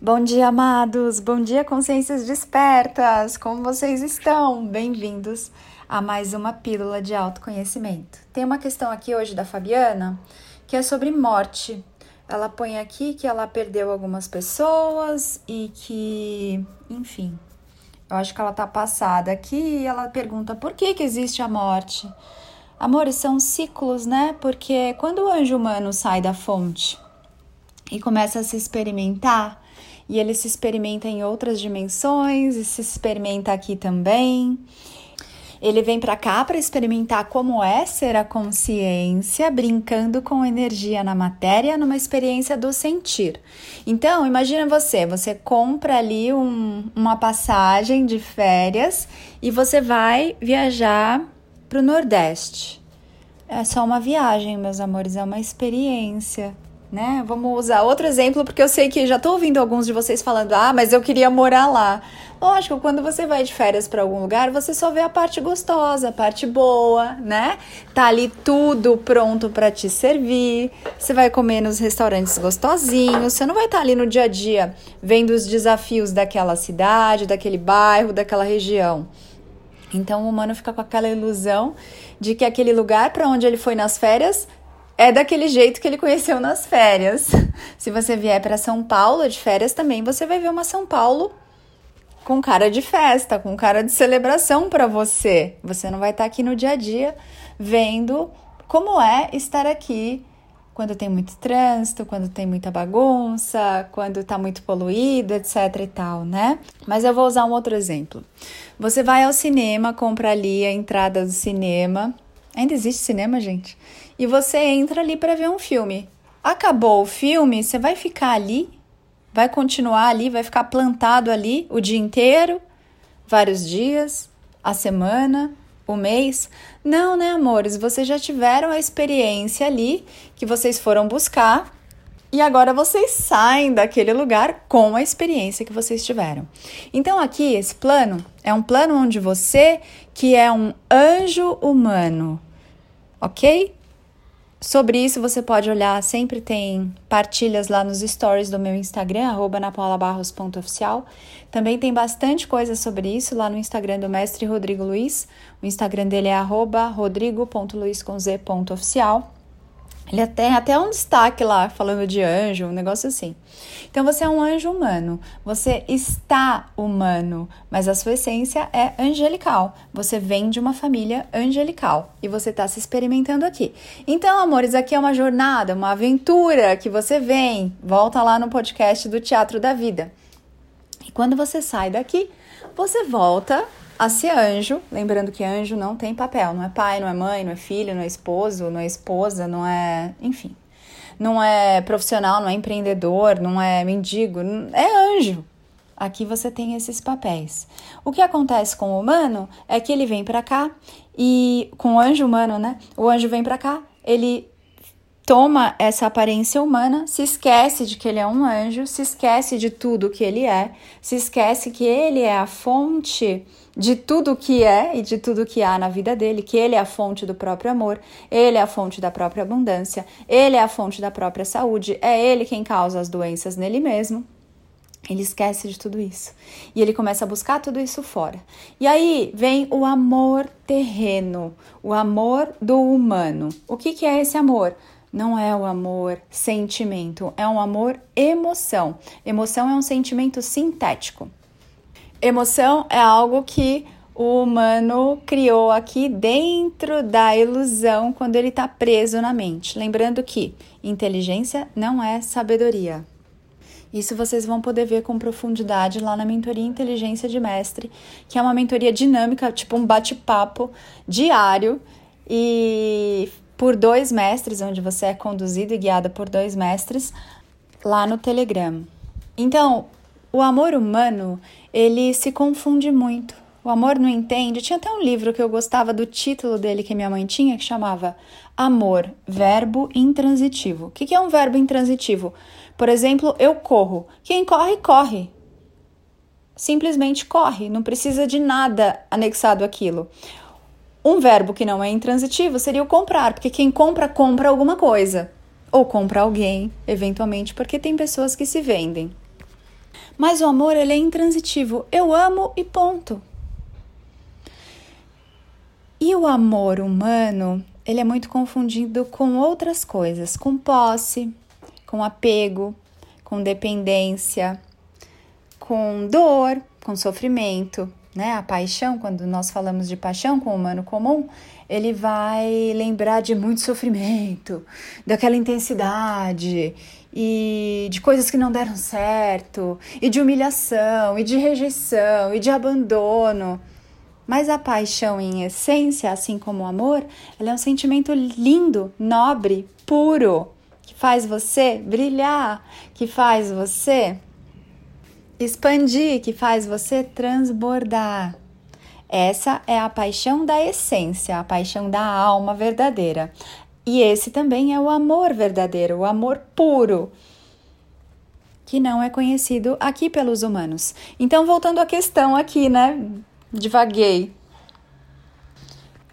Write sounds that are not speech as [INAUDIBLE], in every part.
Bom dia, amados! Bom dia, consciências despertas! Como vocês estão? Bem-vindos a mais uma pílula de autoconhecimento. Tem uma questão aqui hoje da Fabiana que é sobre morte. Ela põe aqui que ela perdeu algumas pessoas e que, enfim, eu acho que ela tá passada aqui e ela pergunta por que que existe a morte. Amores, são ciclos, né? Porque quando o anjo humano sai da fonte e começa a se experimentar, e ele se experimenta em outras dimensões e se experimenta aqui também. Ele vem para cá para experimentar como é ser a consciência, brincando com energia na matéria, numa experiência do sentir. Então, imagina você, você compra ali um, uma passagem de férias e você vai viajar para o Nordeste. É só uma viagem, meus amores, é uma experiência né? Vamos usar outro exemplo, porque eu sei que já estou ouvindo alguns de vocês falando: ah, mas eu queria morar lá. Lógico, quando você vai de férias para algum lugar, você só vê a parte gostosa, a parte boa, né? Tá ali tudo pronto para te servir. Você vai comer nos restaurantes gostosinhos. Você não vai estar tá ali no dia a dia vendo os desafios daquela cidade, daquele bairro, daquela região. Então o humano fica com aquela ilusão de que aquele lugar para onde ele foi nas férias é daquele jeito que ele conheceu nas férias. [LAUGHS] Se você vier para São Paulo de férias também, você vai ver uma São Paulo com cara de festa, com cara de celebração para você. Você não vai estar tá aqui no dia a dia vendo como é estar aqui quando tem muito trânsito, quando tem muita bagunça, quando está muito poluído, etc e tal, né? Mas eu vou usar um outro exemplo. Você vai ao cinema, compra ali a entrada do cinema. Ainda existe cinema, gente? E você entra ali para ver um filme. Acabou o filme, você vai ficar ali, vai continuar ali, vai ficar plantado ali o dia inteiro, vários dias, a semana, o mês? Não, né, amores? Vocês já tiveram a experiência ali que vocês foram buscar e agora vocês saem daquele lugar com a experiência que vocês tiveram. Então, aqui, esse plano é um plano onde você, que é um anjo humano, ok? Sobre isso você pode olhar, sempre tem partilhas lá nos stories do meu Instagram, napaulabarros.oficial. Também tem bastante coisa sobre isso lá no Instagram do mestre Rodrigo Luiz. O Instagram dele é rodrigo.luiz.oficial. Ele tem até um destaque lá falando de anjo, um negócio assim. Então você é um anjo humano, você está humano, mas a sua essência é angelical. Você vem de uma família angelical e você está se experimentando aqui. Então, amores, aqui é uma jornada, uma aventura que você vem. Volta lá no podcast do Teatro da Vida. E quando você sai daqui, você volta a ser anjo, lembrando que anjo não tem papel, não é pai, não é mãe, não é filho, não é esposo, não é esposa, não é, enfim, não é profissional, não é empreendedor, não é mendigo, é anjo. Aqui você tem esses papéis. O que acontece com o humano é que ele vem para cá e com o anjo humano, né? O anjo vem para cá, ele toma essa aparência humana, se esquece de que ele é um anjo, se esquece de tudo que ele é, se esquece que ele é a fonte de tudo que é e de tudo que há na vida dele, que ele é a fonte do próprio amor, ele é a fonte da própria abundância, ele é a fonte da própria saúde, é ele quem causa as doenças nele mesmo. Ele esquece de tudo isso. E ele começa a buscar tudo isso fora. E aí vem o amor terreno, o amor do humano. O que, que é esse amor? Não é o amor sentimento, é um amor emoção. Emoção é um sentimento sintético. Emoção é algo que o humano criou aqui dentro da ilusão quando ele está preso na mente. Lembrando que inteligência não é sabedoria. Isso vocês vão poder ver com profundidade lá na mentoria Inteligência de Mestre, que é uma mentoria dinâmica, tipo um bate-papo diário e por dois mestres, onde você é conduzido e guiada por dois mestres lá no Telegram. Então, o amor humano, ele se confunde muito. O amor não entende. Tinha até um livro que eu gostava do título dele que minha mãe tinha, que chamava Amor, verbo intransitivo. O que é um verbo intransitivo? Por exemplo, eu corro. Quem corre, corre. Simplesmente corre, não precisa de nada anexado àquilo. Um verbo que não é intransitivo seria o comprar, porque quem compra, compra alguma coisa. Ou compra alguém, eventualmente, porque tem pessoas que se vendem. Mas o amor, ele é intransitivo. Eu amo e ponto. E o amor humano, ele é muito confundido com outras coisas, com posse, com apego, com dependência, com dor, com sofrimento, né? A paixão, quando nós falamos de paixão com o humano comum, ele vai lembrar de muito sofrimento, daquela intensidade e de coisas que não deram certo, e de humilhação, e de rejeição, e de abandono. Mas a paixão, em essência, assim como o amor, ela é um sentimento lindo, nobre, puro, que faz você brilhar, que faz você expandir, que faz você transbordar. Essa é a paixão da essência, a paixão da alma verdadeira. E esse também é o amor verdadeiro, o amor puro, que não é conhecido aqui pelos humanos. Então, voltando à questão aqui, né? Divaguei.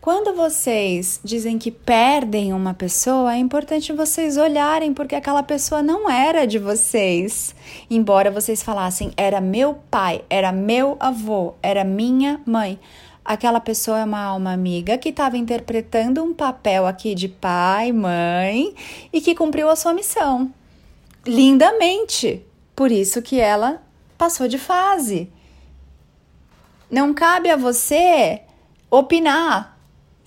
Quando vocês dizem que perdem uma pessoa, é importante vocês olharem porque aquela pessoa não era de vocês. Embora vocês falassem era meu pai, era meu avô, era minha mãe. Aquela pessoa é uma alma amiga que estava interpretando um papel aqui de pai, mãe e que cumpriu a sua missão lindamente. Por isso que ela passou de fase. Não cabe a você opinar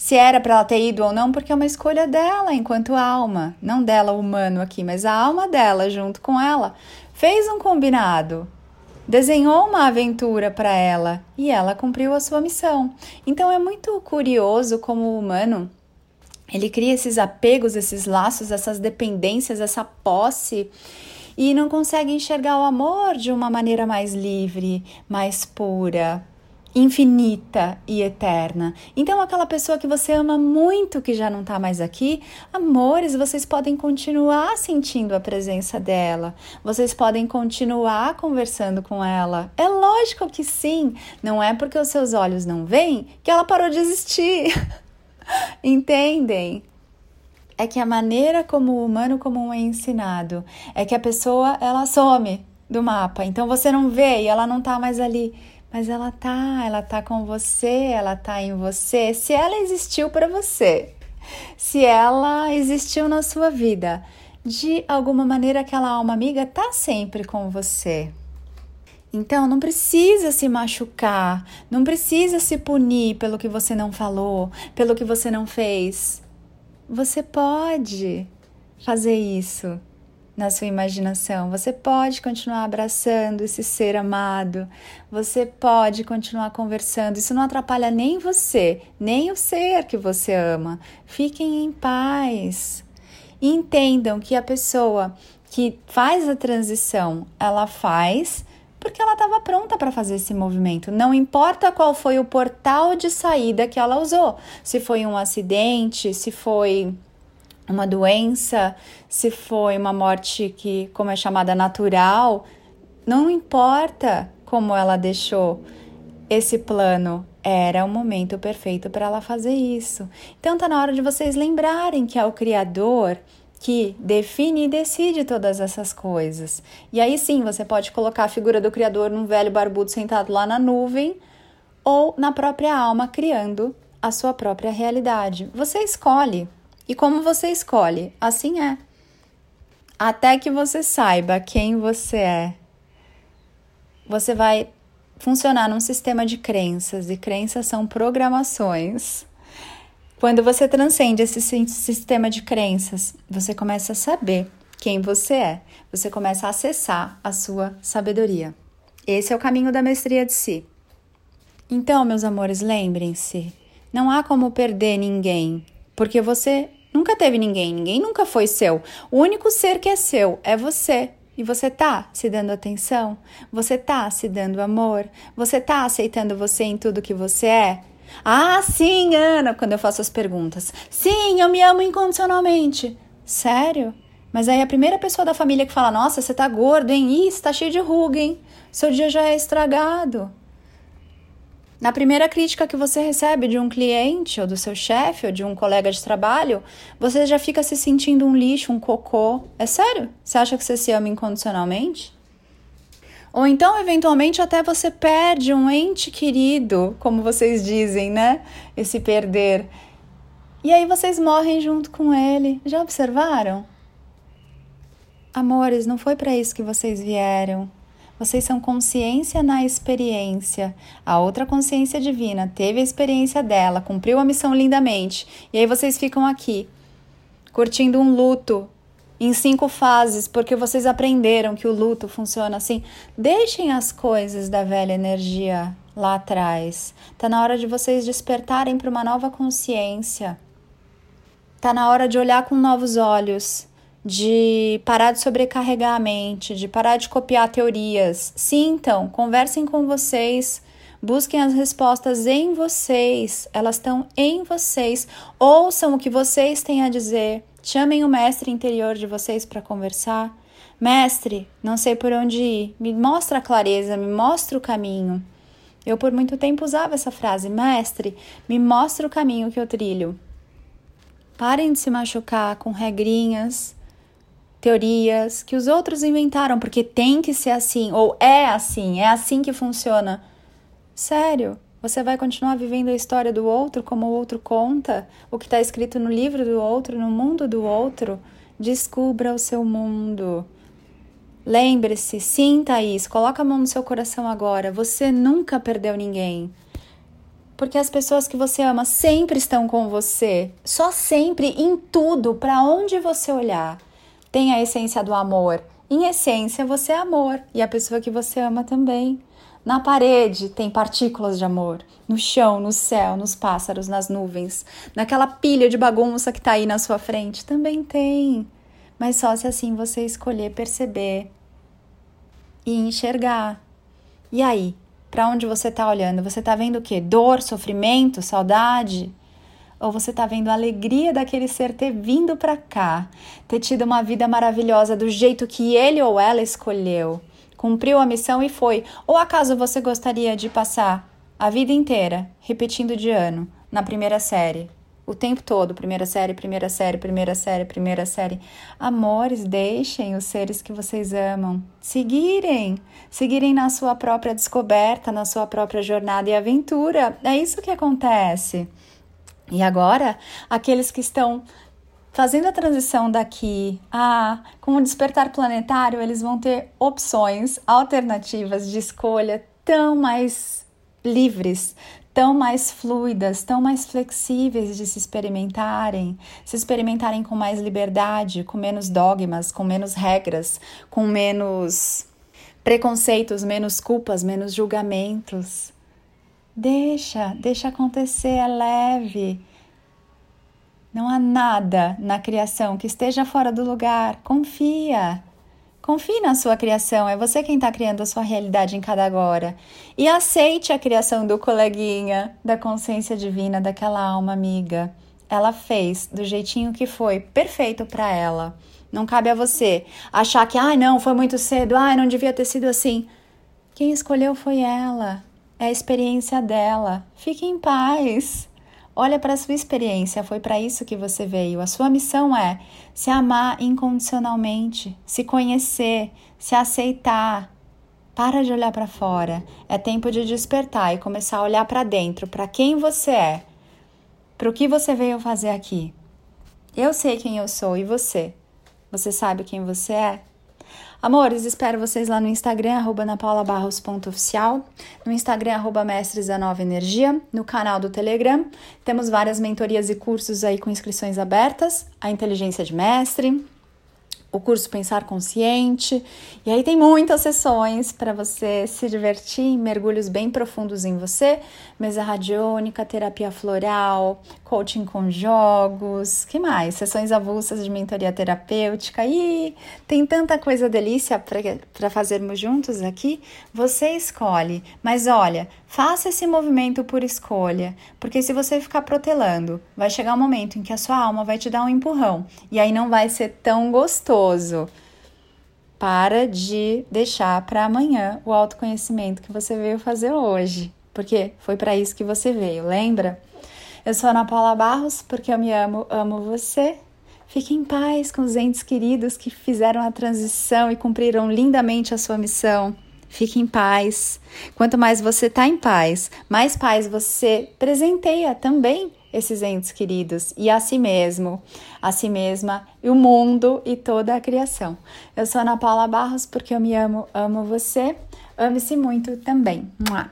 se era para ela ter ido ou não, porque é uma escolha dela enquanto alma, não dela humano aqui, mas a alma dela junto com ela. Fez um combinado, desenhou uma aventura para ela e ela cumpriu a sua missão. Então é muito curioso como o humano ele cria esses apegos, esses laços, essas dependências, essa posse e não consegue enxergar o amor de uma maneira mais livre, mais pura, infinita e eterna. Então, aquela pessoa que você ama muito, que já não está mais aqui, amores, vocês podem continuar sentindo a presença dela, vocês podem continuar conversando com ela. É lógico que sim, não é porque os seus olhos não veem que ela parou de existir. [LAUGHS] Entendem? É que a maneira como o humano comum é ensinado é que a pessoa ela some do mapa, então você não vê e ela não está mais ali mas ela tá, ela tá com você, ela tá em você. Se ela existiu para você, se ela existiu na sua vida, de alguma maneira aquela alma amiga tá sempre com você. Então, não precisa se machucar, não precisa se punir pelo que você não falou, pelo que você não fez. Você pode fazer isso na sua imaginação. Você pode continuar abraçando esse ser amado, você pode continuar conversando. Isso não atrapalha nem você, nem o ser que você ama. Fiquem em paz. Entendam que a pessoa que faz a transição, ela faz porque ela estava pronta para fazer esse movimento. Não importa qual foi o portal de saída que ela usou, se foi um acidente, se foi uma doença, se foi uma morte que, como é chamada, natural, não importa como ela deixou esse plano, era o momento perfeito para ela fazer isso. Então tá na hora de vocês lembrarem que é o Criador que define e decide todas essas coisas. E aí sim, você pode colocar a figura do Criador num velho barbudo sentado lá na nuvem ou na própria alma criando a sua própria realidade. Você escolhe. E como você escolhe? Assim é. Até que você saiba quem você é, você vai funcionar num sistema de crenças, e crenças são programações. Quando você transcende esse sistema de crenças, você começa a saber quem você é, você começa a acessar a sua sabedoria. Esse é o caminho da mestria de si. Então, meus amores, lembrem-se: não há como perder ninguém, porque você nunca teve ninguém, ninguém nunca foi seu. O único ser que é seu é você. E você tá se dando atenção? Você tá se dando amor? Você tá aceitando você em tudo que você é? Ah, sim, Ana, quando eu faço as perguntas. Sim, eu me amo incondicionalmente. Sério? Mas aí a primeira pessoa da família que fala: Nossa, você tá gordo, hein? Ih, você tá cheio de ruga, hein? Seu dia já é estragado. Na primeira crítica que você recebe de um cliente, ou do seu chefe, ou de um colega de trabalho, você já fica se sentindo um lixo, um cocô. É sério? Você acha que você se ama incondicionalmente? Ou então, eventualmente, até você perde um ente querido, como vocês dizem, né? Esse perder. E aí vocês morrem junto com ele. Já observaram? Amores, não foi para isso que vocês vieram. Vocês são consciência na experiência. A outra consciência divina teve a experiência dela, cumpriu a missão lindamente. E aí vocês ficam aqui, curtindo um luto em cinco fases, porque vocês aprenderam que o luto funciona assim. Deixem as coisas da velha energia lá atrás. Tá na hora de vocês despertarem para uma nova consciência. Tá na hora de olhar com novos olhos, de parar de sobrecarregar a mente, de parar de copiar teorias. Sintam, conversem com vocês. Busquem as respostas em vocês, elas estão em vocês. Ouçam o que vocês têm a dizer. Chamem o mestre interior de vocês para conversar. Mestre, não sei por onde ir. Me mostra a clareza, me mostra o caminho. Eu por muito tempo usava essa frase: Mestre, me mostra o caminho que eu trilho. Parem de se machucar com regrinhas, teorias que os outros inventaram, porque tem que ser assim, ou é assim, é assim que funciona. Sério, você vai continuar vivendo a história do outro como o outro conta, o que está escrito no livro do outro, no mundo do outro? Descubra o seu mundo. Lembre-se, sinta isso, coloca a mão no seu coração agora. Você nunca perdeu ninguém. Porque as pessoas que você ama sempre estão com você, só sempre, em tudo, para onde você olhar. Tem a essência do amor. Em essência, você é amor e a pessoa que você ama também. Na parede tem partículas de amor. No chão, no céu, nos pássaros, nas nuvens. Naquela pilha de bagunça que está aí na sua frente também tem. Mas só se assim você escolher perceber e enxergar. E aí, para onde você está olhando? Você está vendo o quê? Dor, sofrimento, saudade? Ou você está vendo a alegria daquele ser ter vindo para cá, ter tido uma vida maravilhosa do jeito que ele ou ela escolheu? cumpriu a missão e foi. Ou acaso você gostaria de passar a vida inteira repetindo de ano na primeira série? O tempo todo, primeira série, primeira série, primeira série, primeira série. Amores, deixem os seres que vocês amam seguirem, seguirem na sua própria descoberta, na sua própria jornada e aventura. É isso que acontece. E agora, aqueles que estão Fazendo a transição daqui a com o despertar planetário, eles vão ter opções alternativas de escolha tão mais livres, tão mais fluidas, tão mais flexíveis de se experimentarem, se experimentarem com mais liberdade, com menos dogmas, com menos regras, com menos preconceitos, menos culpas, menos julgamentos. Deixa, deixa acontecer, é leve. Não há nada na criação que esteja fora do lugar. Confia. Confie na sua criação, é você quem está criando a sua realidade em cada agora. E aceite a criação do coleguinha, da consciência divina, daquela alma amiga. Ela fez do jeitinho que foi, perfeito para ela. Não cabe a você achar que, ah, não, foi muito cedo, ah, não devia ter sido assim. Quem escolheu foi ela, é a experiência dela. Fique em paz. Olha para a sua experiência, foi para isso que você veio. A sua missão é se amar incondicionalmente, se conhecer, se aceitar. Para de olhar para fora. É tempo de despertar e começar a olhar para dentro, para quem você é, para o que você veio fazer aqui. Eu sei quem eu sou e você? Você sabe quem você é? Amores, espero vocês lá no Instagram, arroba napaulabarros.oficial, no Instagram, arroba mestres da nova energia, no canal do Telegram. Temos várias mentorias e cursos aí com inscrições abertas, a inteligência de mestre, o curso Pensar Consciente. E aí tem muitas sessões para você se divertir, mergulhos bem profundos em você, mesa radiônica, terapia floral, coaching com jogos, que mais? Sessões avulsas de mentoria terapêutica. E tem tanta coisa delícia para fazermos juntos aqui. Você escolhe, mas olha, faça esse movimento por escolha, porque se você ficar protelando, vai chegar um momento em que a sua alma vai te dar um empurrão e aí não vai ser tão gostoso. Para de deixar para amanhã o autoconhecimento que você veio fazer hoje, porque foi para isso que você veio, lembra? Eu sou Ana Paula Barros, porque eu me amo, amo você. Fique em paz com os entes queridos que fizeram a transição e cumpriram lindamente a sua missão. Fique em paz. Quanto mais você está em paz, mais paz você presenteia também esses entes queridos e a si mesmo, a si mesma e o mundo e toda a criação. Eu sou Ana Paula Barros porque eu me amo, amo você. Ame-se muito também. Mua.